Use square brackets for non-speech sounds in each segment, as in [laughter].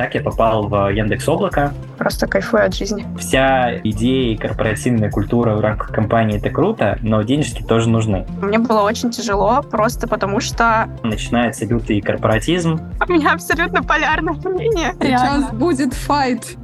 Так я попал в Яндекс Облако. Просто кайфую от жизни. Вся идея и корпоративная культура в рамках компании это круто, но денежки тоже нужны. Мне было очень тяжело, просто потому что... Начинается лютый корпоратизм. У меня абсолютно полярное мнение. Сейчас будет файт.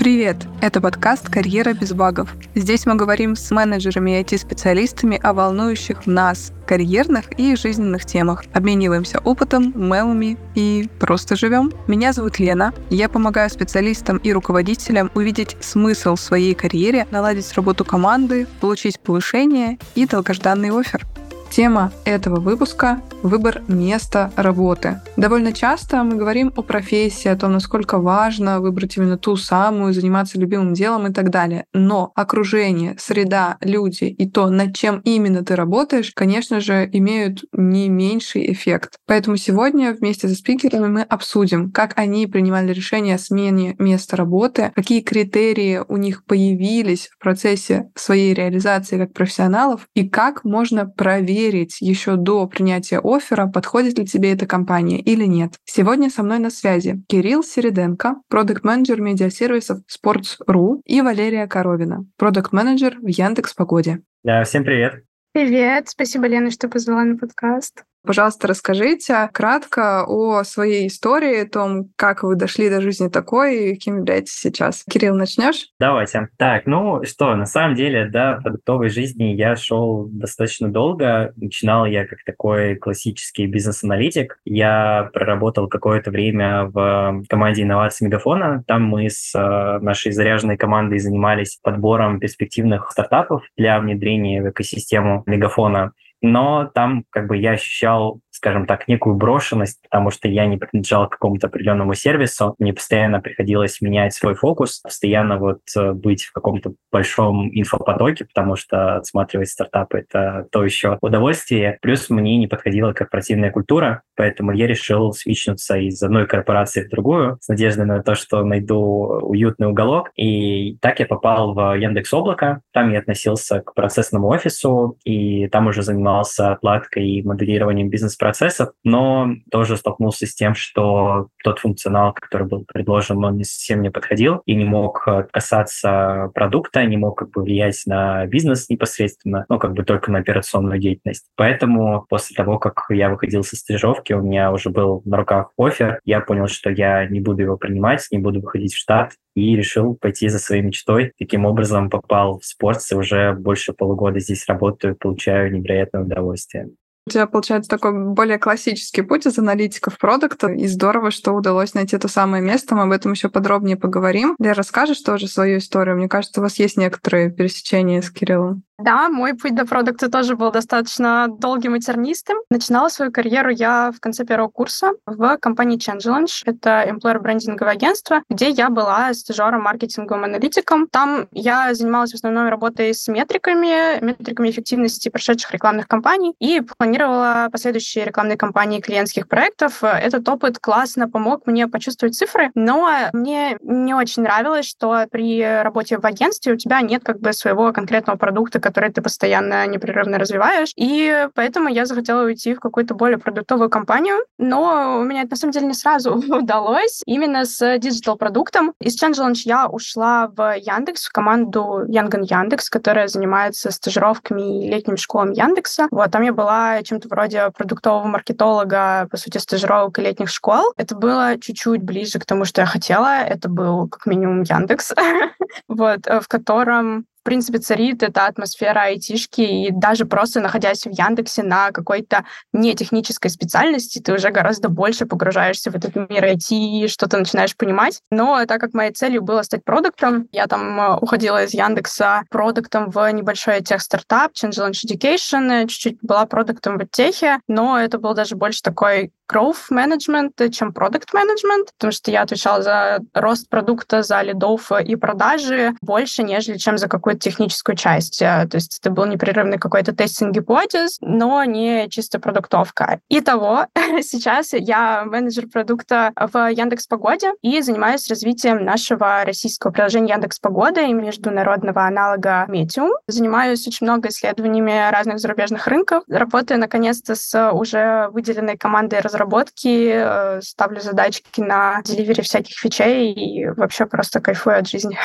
Привет! Это подкаст «Карьера без багов». Здесь мы говорим с менеджерами и IT-специалистами о волнующих нас карьерных и жизненных темах. Обмениваемся опытом, мемами и просто живем. Меня зовут Лена. Я помогаю специалистам и руководителям увидеть смысл в своей карьере, наладить работу команды, получить повышение и долгожданный офер. Тема этого выпуска — выбор места работы. Довольно часто мы говорим о профессии, о том, насколько важно выбрать именно ту самую, заниматься любимым делом и так далее. Но окружение, среда, люди и то, над чем именно ты работаешь, конечно же, имеют не меньший эффект. Поэтому сегодня вместе со спикерами мы обсудим, как они принимали решение о смене места работы, какие критерии у них появились в процессе своей реализации как профессионалов и как можно проверить проверить еще до принятия оффера, подходит ли тебе эта компания или нет. Сегодня со мной на связи Кирилл Середенко, продукт-менеджер медиасервисов Sports.ru и Валерия Коровина, продукт-менеджер в Яндекс Погоде. Да, всем привет. Привет, спасибо, Лена, что позвала на подкаст. Пожалуйста, расскажите кратко о своей истории, о том, как вы дошли до жизни такой и кем являетесь сейчас. Кирилл, начнешь? Давайте. Так, ну что, на самом деле, в продуктовой жизни я шел достаточно долго. Начинал я как такой классический бизнес-аналитик. Я проработал какое-то время в команде инноваций Мегафона. Там мы с э, нашей заряженной командой занимались подбором перспективных стартапов для внедрения в экосистему Мегафона но там как бы я ощущал скажем так, некую брошенность, потому что я не принадлежал к какому-то определенному сервису, мне постоянно приходилось менять свой фокус, постоянно вот э, быть в каком-то большом инфопотоке, потому что отсматривать стартапы — это то еще удовольствие. Плюс мне не подходила корпоративная культура, поэтому я решил свичнуться из одной корпорации в другую с надеждой на то, что найду уютный уголок. И так я попал в Яндекс Облако. Там я относился к процессному офису, и там уже занимался отладкой и моделированием бизнес-процессов процессов, но тоже столкнулся с тем, что тот функционал, который был предложен, он не совсем не подходил и не мог э, касаться продукта, не мог как бы влиять на бизнес непосредственно, ну, как бы только на операционную деятельность. Поэтому после того, как я выходил со стажировки, у меня уже был на руках офер, я понял, что я не буду его принимать, не буду выходить в штат, и решил пойти за своей мечтой. Таким образом попал в спорт, уже больше полугода здесь работаю, получаю невероятное удовольствие. У тебя получается такой более классический путь из аналитиков продукта, и здорово, что удалось найти то самое место. Мы об этом еще подробнее поговорим. Лера, расскажешь тоже свою историю? Мне кажется, у вас есть некоторые пересечения с Кириллом. Да, мой путь до продукта тоже был достаточно долгим и тернистым. Начинала свою карьеру я в конце первого курса в компании Changellenge. Это employer брендинговое агентство, где я была стажером, маркетинговым аналитиком. Там я занималась в основном работой с метриками, метриками эффективности прошедших рекламных кампаний и планировала последующие рекламные кампании клиентских проектов. Этот опыт классно помог мне почувствовать цифры, но мне не очень нравилось, что при работе в агентстве у тебя нет как бы своего конкретного продукта, который ты постоянно непрерывно развиваешь. И поэтому я захотела уйти в какую-то более продуктовую компанию. Но у меня это на самом деле не сразу [laughs] удалось. Именно с digital-продуктом. Из Change я ушла в Яндекс, в команду Янган Яндекс, которая занимается стажировками и летним школам Яндекса. Вот, там я была чем-то вроде продуктового маркетолога, по сути, стажировок и летних школ. Это было чуть-чуть ближе к тому, что я хотела. Это был как минимум Яндекс, [laughs] вот, в котором в принципе, царит эта атмосфера айтишки, и даже просто находясь в Яндексе на какой-то не технической специальности, ты уже гораздо больше погружаешься в этот мир IT, что-то начинаешь понимать. Но так как моей целью было стать продуктом, я там э, уходила из Яндекса продуктом в небольшой тех-стартап, Change Education, чуть-чуть была продуктом в техе, но это был даже больше такой growth management, чем product management, потому что я отвечала за рост продукта, за лидов и продажи больше, нежели чем за какую-то техническую часть. Э, то есть это был непрерывный какой-то тестинг гипотез, но не чисто продуктовка. Итого, [laughs] сейчас я менеджер продукта в Яндекс Погоде и занимаюсь развитием нашего российского приложения Яндекс Погода и международного аналога Medium. Занимаюсь очень много исследованиями разных зарубежных рынков. Работаю, наконец-то, с уже выделенной командой разработчиков разработки, э, ставлю задачки на деливере всяких вещей и вообще просто кайфую от жизни.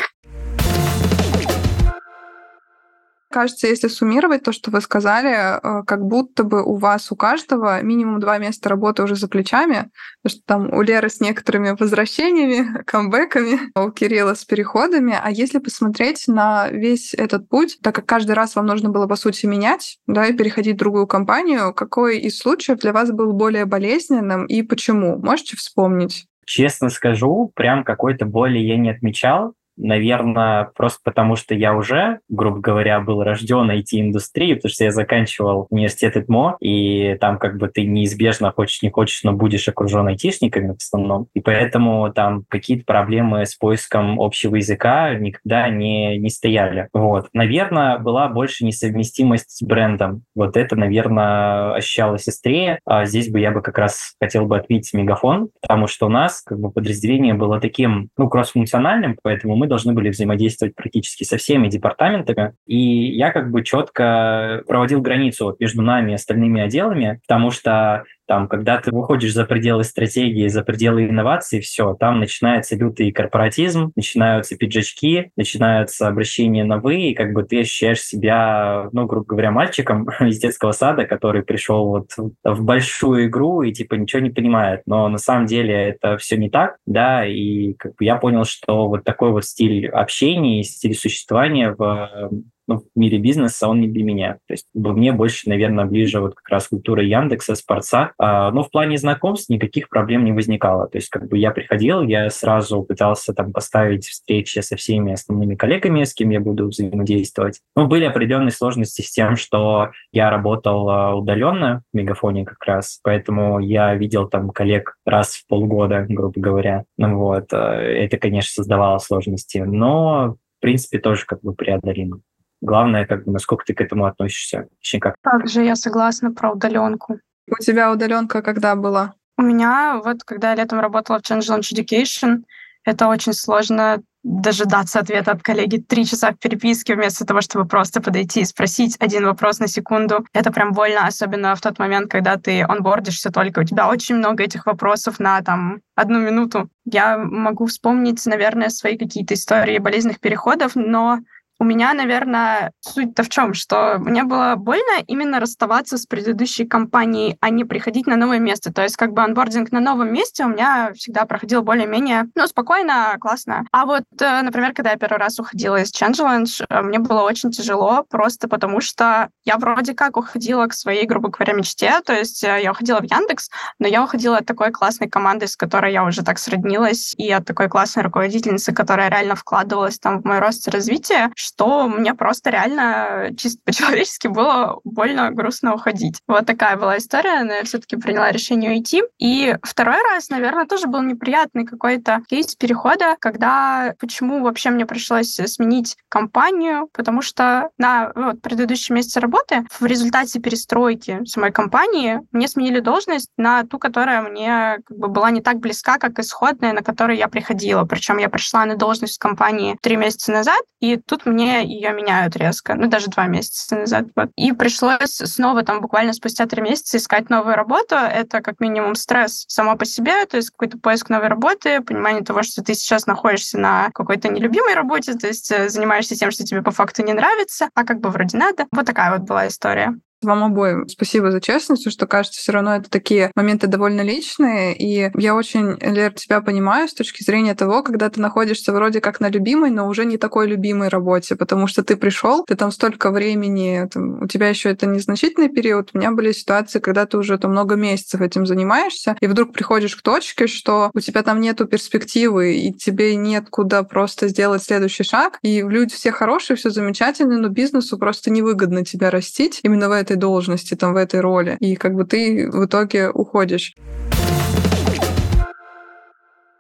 Кажется, если суммировать то, что вы сказали, э, как будто бы у вас у каждого минимум два места работы уже за плечами, потому что там у Леры с некоторыми возвращениями, [laughs] камбэками, а у Кирилла с переходами. А если посмотреть на весь этот путь, так как каждый раз вам нужно было, по сути, менять, да, и переходить в другую компанию, какой из случаев для вас был более болезненным и почему? Можете вспомнить? Честно скажу, прям какой-то боли я не отмечал. Наверное, просто потому, что я уже, грубо говоря, был рожден IT-индустрии, потому что я заканчивал университет ИТМО, и там как бы ты неизбежно, хочешь не хочешь, но будешь окружен айтишниками в основном. И поэтому там какие-то проблемы с поиском общего языка никогда не, не стояли. Вот. Наверное, была больше несовместимость с брендом. Вот это, наверное, ощущалось острее. А здесь бы я бы как раз хотел бы отметить Мегафон, потому что у нас как бы подразделение было таким, ну, кроссфункциональным, поэтому мы мы должны были взаимодействовать практически со всеми департаментами. И я как бы четко проводил границу между нами и остальными отделами, потому что там, когда ты выходишь за пределы стратегии, за пределы инноваций, все, там начинается лютый корпоратизм, начинаются пиджачки, начинаются обращения на «вы», и как бы ты ощущаешь себя, ну, грубо говоря, мальчиком [laughs] из детского сада, который пришел вот в большую игру и типа ничего не понимает. Но на самом деле это все не так, да, и как бы я понял, что вот такой вот стиль общения стиль существования в ну, в мире бизнеса он не для меня. То есть мне больше, наверное, ближе вот как раз культура Яндекса, Спорца. А, но в плане знакомств никаких проблем не возникало. То есть как бы я приходил, я сразу пытался там поставить встречи со всеми основными коллегами, с кем я буду взаимодействовать. Ну, были определенные сложности с тем, что я работал а, удаленно в Мегафоне как раз, поэтому я видел там коллег раз в полгода, грубо говоря. Ну вот, а, это, конечно, создавало сложности, но в принципе тоже как бы преодолимо. Главное, как бы, насколько ты к этому относишься. Точнее, как. Также я согласна про удаленку. У тебя удаленка когда была? У меня, вот когда я летом работала в Change Launch Education, это очень сложно дожидаться ответа от коллеги три часа в переписке вместо того, чтобы просто подойти и спросить один вопрос на секунду. Это прям больно, особенно в тот момент, когда ты онбордишься только. У тебя очень много этих вопросов на там одну минуту. Я могу вспомнить, наверное, свои какие-то истории болезненных переходов, но меня, наверное, суть-то в чем, что мне было больно именно расставаться с предыдущей компанией, а не приходить на новое место. То есть как бы анбординг на новом месте у меня всегда проходил более-менее, ну, спокойно, классно. А вот, э, например, когда я первый раз уходила из Changelange, э, мне было очень тяжело, просто потому что я вроде как уходила к своей, грубо говоря, мечте, то есть э, я уходила в Яндекс, но я уходила от такой классной команды, с которой я уже так сроднилась, и от такой классной руководительницы, которая реально вкладывалась там в мой рост и развитие, что мне просто реально чисто по-человечески было больно, грустно уходить. Вот такая была история, но я все-таки приняла решение уйти. И второй раз, наверное, тоже был неприятный какой-то кейс перехода, когда почему вообще мне пришлось сменить компанию, потому что на вот, предыдущем месте работы в результате перестройки самой компании мне сменили должность на ту, которая мне как бы была не так близка, как исходная, на которой я приходила. Причем я пришла на должность в компании три месяца назад, и тут мне ее меняют резко, ну, даже два месяца назад. Вот. И пришлось снова там буквально спустя три месяца искать новую работу. Это как минимум стресс само по себе, то есть какой-то поиск новой работы, понимание того, что ты сейчас находишься на какой-то нелюбимой работе, то есть э, занимаешься тем, что тебе по факту не нравится, а как бы вроде надо. Вот такая вот была история. Вам обоим спасибо за честность, что, кажется, все равно это такие моменты довольно личные. И я очень, Лер, тебя понимаю с точки зрения того, когда ты находишься вроде как на любимой, но уже не такой любимой работе, потому что ты пришел, ты там столько времени, там, у тебя еще это незначительный период. У меня были ситуации, когда ты уже там много месяцев этим занимаешься, и вдруг приходишь к точке, что у тебя там нету перспективы, и тебе нет куда просто сделать следующий шаг, и люди все хорошие, все замечательно, но бизнесу просто невыгодно тебя растить именно в этой должности, там, в этой роли. И как бы ты в итоге уходишь.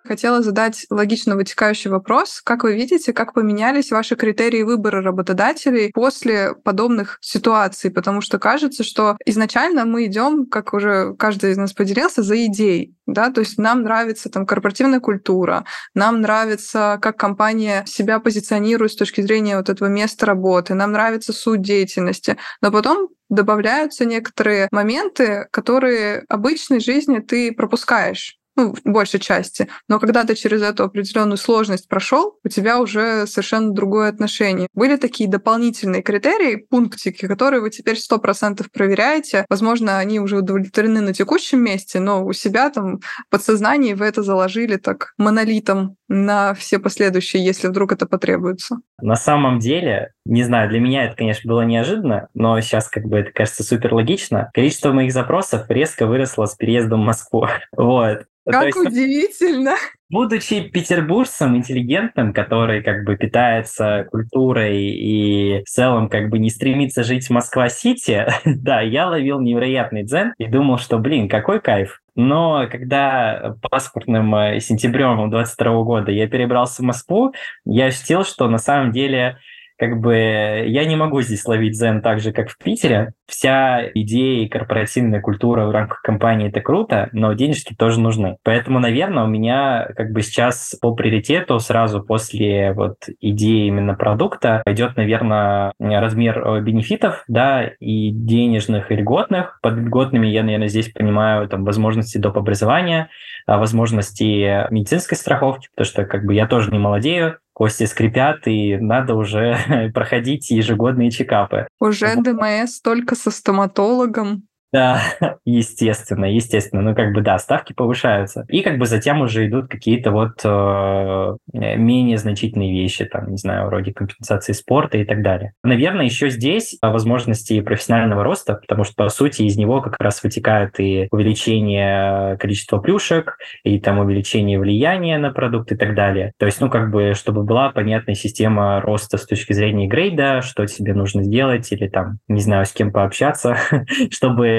Хотела задать логично вытекающий вопрос. Как вы видите, как поменялись ваши критерии выбора работодателей после подобных ситуаций? Потому что кажется, что изначально мы идем, как уже каждый из нас поделился, за идеей. Да? То есть нам нравится там корпоративная культура, нам нравится, как компания себя позиционирует с точки зрения вот этого места работы, нам нравится суть деятельности. Но потом добавляются некоторые моменты, которые обычной жизни ты пропускаешь ну, в большей части. Но когда ты через эту определенную сложность прошел, у тебя уже совершенно другое отношение. Были такие дополнительные критерии, пунктики, которые вы теперь сто процентов проверяете. Возможно, они уже удовлетворены на текущем месте, но у себя там в подсознании вы это заложили так монолитом на все последующие, если вдруг это потребуется. На самом деле, не знаю, для меня это, конечно, было неожиданно, но сейчас как бы это кажется супер логично. Количество моих запросов резко выросло с переездом в Москву. [laughs] Вот. Как есть, удивительно. Будучи петербуржцем интеллигентным, который как бы питается культурой и в целом как бы не стремится жить в Москва-Сити, [laughs] да, я ловил невероятный дзен и думал, что, блин, какой кайф. Но когда паспортным э, сентябрем 22 года я перебрался в Москву, я ощутил, что на самом деле как бы я не могу здесь ловить зен так же, как в Питере. Вся идея и корпоративная культура в рамках компании – это круто, но денежки тоже нужны. Поэтому, наверное, у меня как бы сейчас по приоритету сразу после вот идеи именно продукта идет, наверное, размер э, бенефитов, да, и денежных, и льготных. Под льготными я, наверное, здесь понимаю там возможности доп. образования, а, возможности медицинской страховки, потому что как бы я тоже не молодею, кости скрипят, и надо уже [laughs] проходить ежегодные чекапы. Уже ДМС только со стоматологом. Да, [laughs] естественно, естественно. Ну, как бы, да, ставки повышаются. И как бы затем уже идут какие-то вот э, менее значительные вещи, там, не знаю, вроде компенсации спорта и так далее. Наверное, еще здесь возможности профессионального роста, потому что, по сути, из него как раз вытекает и увеличение количества плюшек, и там увеличение влияния на продукт и так далее. То есть, ну, как бы, чтобы была понятная система роста с точки зрения грейда, что тебе нужно сделать, или там, не знаю, с кем пообщаться, [laughs]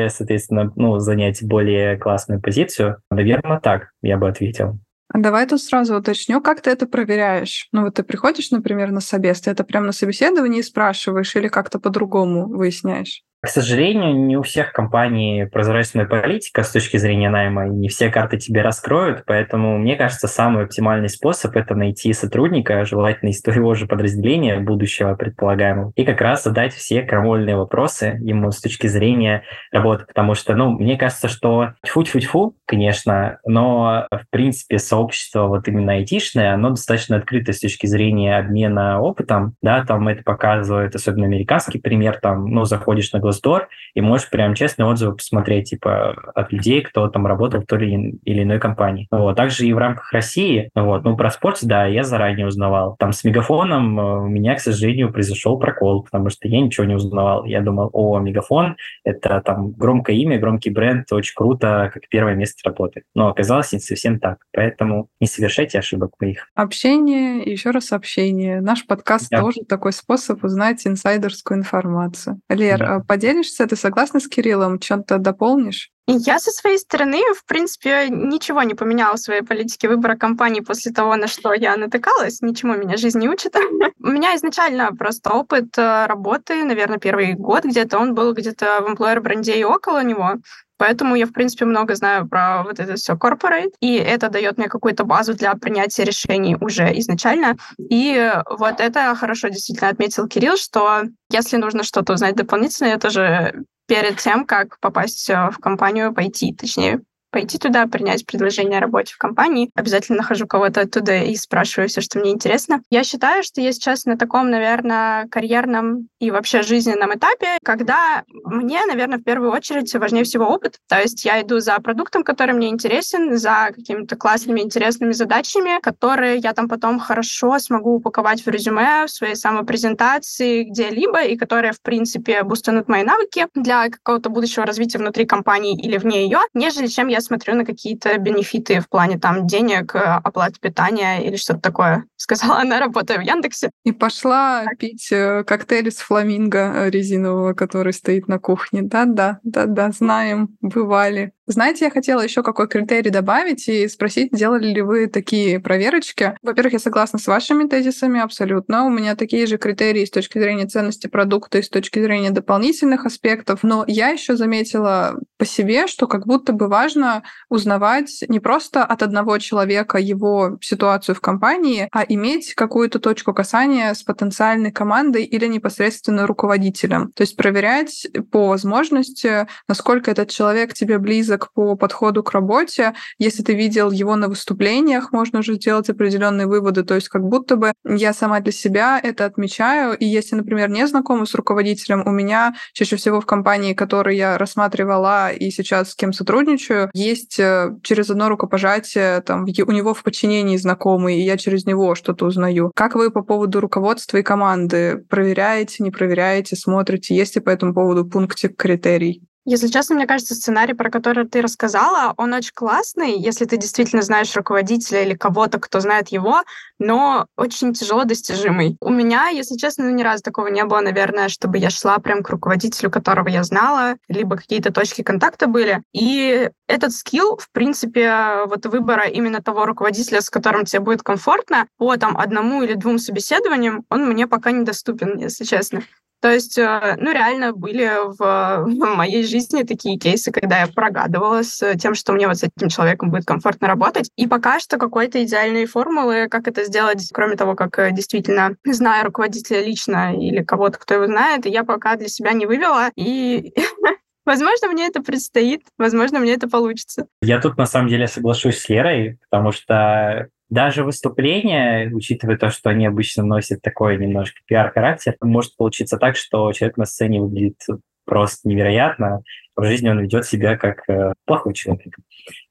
соответственно, ну, занять более классную позицию? Наверное, так я бы ответил. А давай тут сразу уточню, как ты это проверяешь? Ну вот ты приходишь, например, на собес, ты это прямо на собеседовании спрашиваешь или как-то по-другому выясняешь? К сожалению, не у всех компаний прозрачная политика с точки зрения найма, и не все карты тебе раскроют, поэтому, мне кажется, самый оптимальный способ – это найти сотрудника, желательно из твоего же подразделения, будущего предполагаемого, и как раз задать все крамольные вопросы ему с точки зрения работы, потому что, ну, мне кажется, что тьфу-тьфу-тьфу, конечно, но, в принципе, сообщество вот именно айтишное, оно достаточно открыто с точки зрения обмена опытом, да, там это показывает, особенно американский пример, там, ну, заходишь на Glassdoor, и можешь прям честные отзывы посмотреть, типа, от людей, кто там работал в той или иной компании. Вот. Также и в рамках России, вот, ну, про спорт, да, я заранее узнавал. Там с Мегафоном э, у меня, к сожалению, произошел прокол, потому что я ничего не узнавал. Я думал, о, Мегафон, это там громкое имя, громкий бренд, очень круто, как первое место работы. Но оказалось не совсем так. Поэтому не совершайте ошибок моих. Общение, еще раз общение. Наш подкаст да. тоже такой способ узнать инсайдерскую информацию. Лер, да. Поделишься? Ты согласна с Кириллом? Чем-то дополнишь? Я со своей стороны, в принципе, ничего не поменяла в своей политике выбора компании после того, на что я натыкалась. Ничему меня жизнь не учит. [laughs] У меня изначально просто опыт э, работы, наверное, первый год где-то, он был где-то в employer бренде и около него. Поэтому я, в принципе, много знаю про вот это все corporate, и это дает мне какую-то базу для принятия решений уже изначально. И вот это хорошо действительно отметил Кирилл, что если нужно что-то узнать дополнительно, это же перед тем, как попасть в компанию, пойти, точнее, пойти туда, принять предложение о работе в компании. Обязательно нахожу кого-то оттуда и спрашиваю все, что мне интересно. Я считаю, что я сейчас на таком, наверное, карьерном и вообще жизненном этапе, когда мне, наверное, в первую очередь важнее всего опыт. То есть я иду за продуктом, который мне интересен, за какими-то классными, интересными задачами, которые я там потом хорошо смогу упаковать в резюме, в своей самопрезентации, где-либо, и которые, в принципе, бустанут мои навыки для какого-то будущего развития внутри компании или вне ее, нежели чем я смотрю на какие-то бенефиты в плане там денег, э, оплаты питания или что-то такое. [laughs] Сказала она, работая в Яндексе. И пошла так. пить э, коктейль с фламинго резинового, который стоит на кухне. Да-да, да-да, знаем, бывали. Знаете, я хотела еще какой критерий добавить и спросить, делали ли вы такие проверочки. Во-первых, я согласна с вашими тезисами абсолютно. У меня такие же критерии с точки зрения ценности продукта и с точки зрения дополнительных аспектов. Но я еще заметила по себе, что как будто бы важно узнавать не просто от одного человека его ситуацию в компании, а иметь какую-то точку касания с потенциальной командой или непосредственно руководителем. То есть проверять по возможности, насколько этот человек тебе близок по подходу к работе. Если ты видел его на выступлениях, можно уже сделать определенные выводы. То есть как будто бы я сама для себя это отмечаю. И если, например, не знакома с руководителем, у меня чаще всего в компании, которую я рассматривала и сейчас с кем сотрудничаю, есть э, через одно рукопожатие там, у него в подчинении знакомый, и я через него что-то узнаю. Как вы по поводу руководства и команды? Проверяете, не проверяете, смотрите? Есть ли по этому поводу пунктик критерий? Если честно, мне кажется, сценарий, про который ты рассказала, он очень классный, если ты действительно знаешь руководителя или кого-то, кто знает его, но очень тяжело достижимый. У меня, если честно, ну, ни разу такого не было, наверное, чтобы я шла прям к руководителю, которого я знала, либо какие-то точки контакта были. И этот скилл, в принципе, вот выбора именно того руководителя, с которым тебе будет комфортно, по там одному или двум собеседованиям, он мне пока недоступен, если честно. То есть, э, ну, реально были в, [laughs] в моей жизни такие кейсы, когда я прогадывала с тем, что мне вот с этим человеком будет комфортно работать. И пока что какой-то идеальной формулы, как это сделать, кроме того, как э, действительно зная руководителя лично или кого-то, кто его знает, я пока для себя не вывела. И [laughs] Возможно, мне это предстоит, возможно, мне это получится. Я тут на самом деле соглашусь с Лерой, потому что даже выступления, учитывая то, что они обычно носят такой немножко пиар-характер, может получиться так, что человек на сцене выглядит просто невероятно, в жизни он ведет себя как э, плохой человек.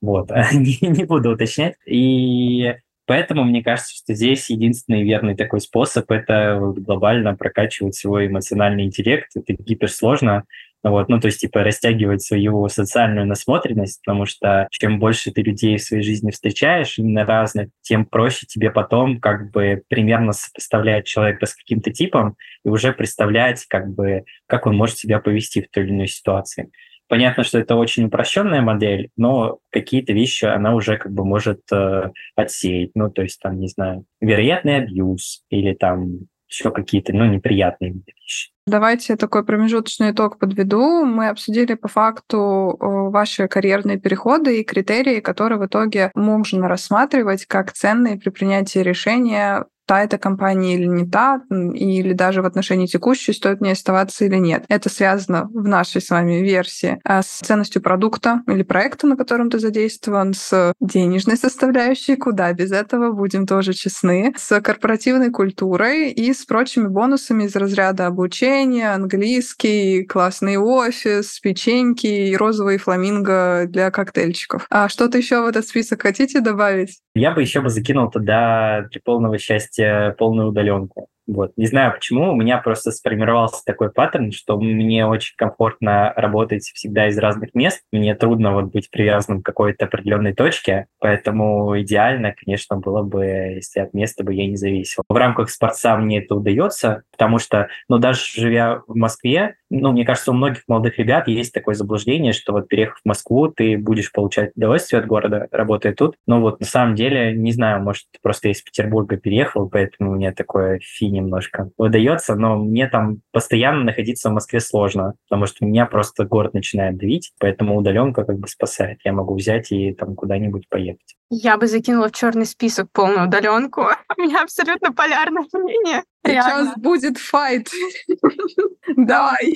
Вот, [laughs] не, не буду уточнять. И Поэтому мне кажется, что здесь единственный верный такой способ – это глобально прокачивать свой эмоциональный интеллект. Это гиперсложно, вот, ну, то есть, типа, растягивать свою социальную насмотренность, потому что чем больше ты людей в своей жизни встречаешь, именно разных, тем проще тебе потом как бы примерно сопоставлять человека с каким-то типом и уже представлять, как бы, как он может себя повести в той или иной ситуации. Понятно, что это очень упрощенная модель, но какие-то вещи она уже как бы может э, отсеять. Ну, то есть, там, не знаю, вероятный абьюз или там еще какие-то, ну, неприятные вещи. Давайте такой промежуточный итог подведу. Мы обсудили по факту ваши карьерные переходы и критерии, которые в итоге можно рассматривать как ценные при принятии решения та эта компания или не та, или даже в отношении текущей стоит мне оставаться или нет. Это связано в нашей с вами версии а, с ценностью продукта или проекта, на котором ты задействован, с денежной составляющей, куда без этого, будем тоже честны, с корпоративной культурой и с прочими бонусами из разряда обучения, английский, классный офис, печеньки и розовый фламинго для коктейльчиков. А что-то еще в этот список хотите добавить? Я бы еще бы закинул туда для полного счастья полную удаленку. Вот. Не знаю почему, у меня просто сформировался такой паттерн, что мне очень комфортно работать всегда из разных мест. Мне трудно вот быть привязанным к какой-то определенной точке, поэтому идеально, конечно, было бы, если от места бы я не зависел. В рамках спорта мне это удается, потому что, ну, даже живя в Москве, ну, мне кажется, у многих молодых ребят есть такое заблуждение, что вот переехав в Москву, ты будешь получать удовольствие от города, работая тут. Но вот на самом деле, не знаю, может, просто из Петербурга переехал, поэтому меня такое фи немножко выдается, но мне там постоянно находиться в Москве сложно, потому что меня просто город начинает давить, поэтому удаленка как бы спасает. Я могу взять и там куда-нибудь поехать. Я бы закинула в черный список полную удаленку. [laughs] У меня абсолютно полярное мнение. Сейчас будет файт. [laughs] Давай.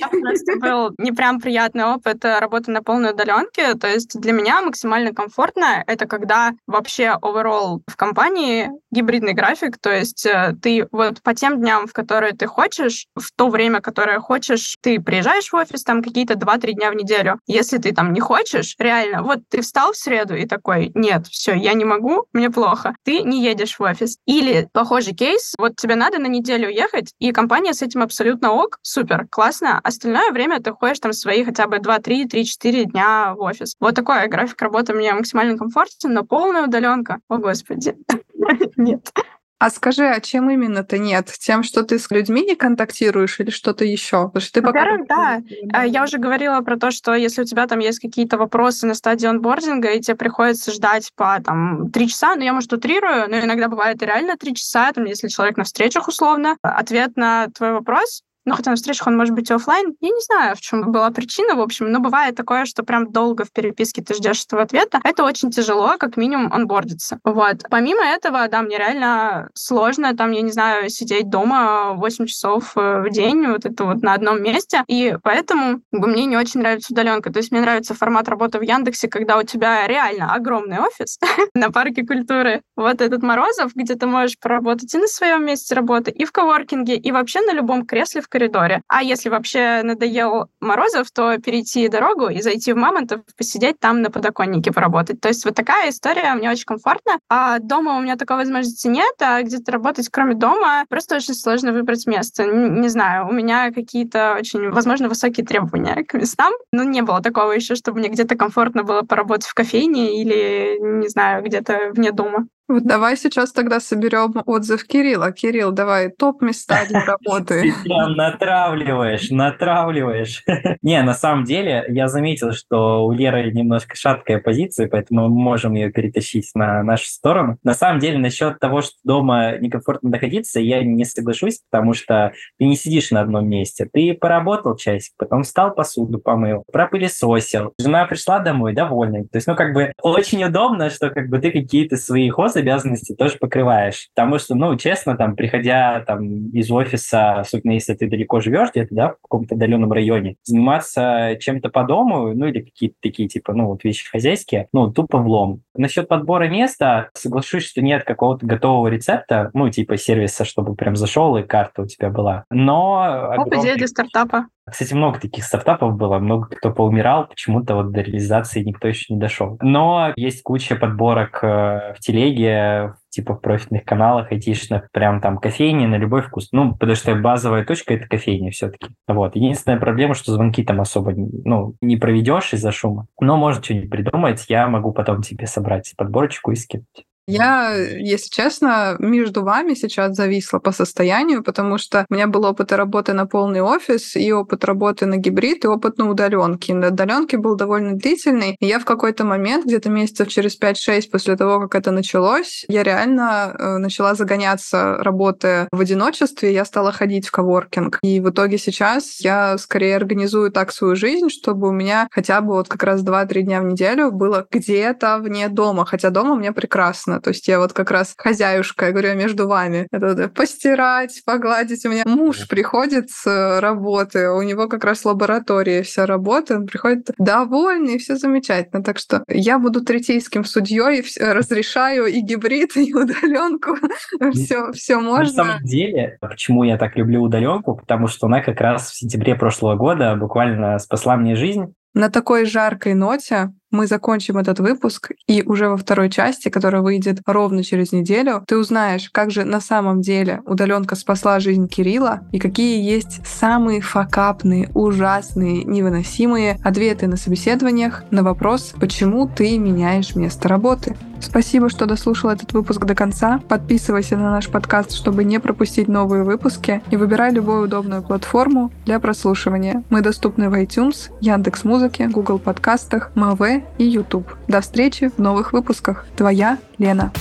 Был не прям приятный опыт э, работы на полной удаленке. То есть для меня максимально комфортно это когда вообще overall в компании гибридный график. То есть э, ты вот по тем дням, в которые ты хочешь, в то время, которое хочешь, ты приезжаешь в офис там какие-то 2-3 дня в неделю. Если ты там не хочешь, реально, вот ты встал в среду и такой, нет, все, я не могу, мне плохо. Ты не едешь в офис. Или похожий кейс, вот тебе надо на неделю неделю ехать, и компания с этим абсолютно ок, супер, классно. Остальное время ты ходишь там свои хотя бы 2-3, 3-4 дня в офис. Вот такой график работы мне максимально комфортен, но полная удаленка. О, господи. [laughs] Нет. А скажи, а чем именно-то нет? Тем, что ты с людьми не контактируешь или что-то еще? Потому что ты Во-первых, да. А, я уже говорила про то, что если у тебя там есть какие-то вопросы на стадии онбординга, и тебе приходится ждать по там три часа, ну я, может, утрирую, но иногда бывает реально три часа, там, если человек на встречах условно, ответ на твой вопрос ну, хотя на встречах он может быть офлайн. Я не знаю, в чем была причина, в общем, но бывает такое, что прям долго в переписке ты ждешь этого ответа. Это очень тяжело, как минимум, онбордиться. Вот. Помимо этого, да, мне реально сложно, там, я не знаю, сидеть дома 8 часов э, в день, вот это вот на одном месте, и поэтому мне не очень нравится удаленка. То есть мне нравится формат работы в Яндексе, когда у тебя реально огромный офис [laughs] на парке культуры. Вот этот Морозов, где ты можешь поработать и на своем месте работы, и в коворкинге, и вообще на любом кресле в коридоре. А если вообще надоел Морозов, то перейти дорогу и зайти в Мамонтов, посидеть там на подоконнике поработать. То есть вот такая история мне очень комфортна. А дома у меня такой возможности нет, а где-то работать кроме дома просто очень сложно выбрать место. Не, не знаю, у меня какие-то очень, возможно, высокие требования к местам. Но не было такого еще, чтобы мне где-то комфортно было поработать в кофейне или, не знаю, где-то вне дома. Вот давай сейчас тогда соберем отзыв Кирилла. Кирилл, давай топ места для [laughs] работы. Натравливаешь, натравливаешь. [laughs] Не, на самом деле, я заметил, что у Леры немножко шаткая позиция, поэтому мы можем ее перетащить на нашу сторону. На самом деле, насчет того, что дома некомфортно находиться, я не соглашусь, потому что ты не сидишь на одном месте. Ты поработал часик, потом встал посуду помыл, пропылесосил. Жена пришла домой довольная. То есть, ну, как бы очень удобно, что как бы ты какие-то свои хозы обязанности тоже покрываешь. Потому что, ну, честно, там, приходя там из офиса, особенно если ты далеко живешь где-то, да, в каком-то отдаленном районе, заниматься чем-то по дому, ну, или какие-то такие, типа, ну, вот вещи хозяйские, ну, тупо влом. Насчет подбора места, соглашусь, что нет какого-то готового рецепта, ну, типа сервиса, чтобы прям зашел и карта у тебя была. Но... Оп, идея для стартапа. Кстати, много таких стартапов было, много кто поумирал, почему-то вот до реализации никто еще не дошел. Но есть куча подборок э, в телеге, типа в профильных каналах айтишных, прям там кофейни на любой вкус. Ну, потому что базовая точка — это кофейня все-таки. Вот. Единственная проблема, что звонки там особо ну, не проведешь из-за шума. Но может что-нибудь придумать, я могу потом тебе собрать подборочку и скинуть. Я, если честно, между вами сейчас зависла по состоянию, потому что у меня был опыт работы на полный офис, и опыт работы на гибрид, и опыт на удаленке. На удаленке был довольно длительный. И я в какой-то момент, где-то месяцев через 5-6 после того, как это началось, я реально э, начала загоняться работая в одиночестве, я стала ходить в коворкинг. И в итоге сейчас я скорее организую так свою жизнь, чтобы у меня хотя бы вот как раз 2-3 дня в неделю было где-то вне дома. Хотя дома мне прекрасно. То есть я вот как раз хозяюшка, я говорю, между вами. Это вот постирать, погладить. У меня муж приходит с работы, у него как раз лаборатория вся работа, он приходит довольный, и все замечательно. Так что я буду третейским судьей, разрешаю и гибрид, и удаленку. [laughs] все, все можно. На самом деле, почему я так люблю удаленку? Потому что она как раз в сентябре прошлого года буквально спасла мне жизнь. На такой жаркой ноте мы закончим этот выпуск, и уже во второй части, которая выйдет ровно через неделю, ты узнаешь, как же на самом деле удаленка спасла жизнь Кирилла и какие есть самые факапные, ужасные, невыносимые ответы на собеседованиях на вопрос, почему ты меняешь место работы. Спасибо, что дослушал этот выпуск до конца. Подписывайся на наш подкаст, чтобы не пропустить новые выпуски, и выбирай любую удобную платформу для прослушивания. Мы доступны в iTunes, Яндекс.Музыке, Google подкастах, МВ и YouTube. До встречи в новых выпусках. Твоя Лена.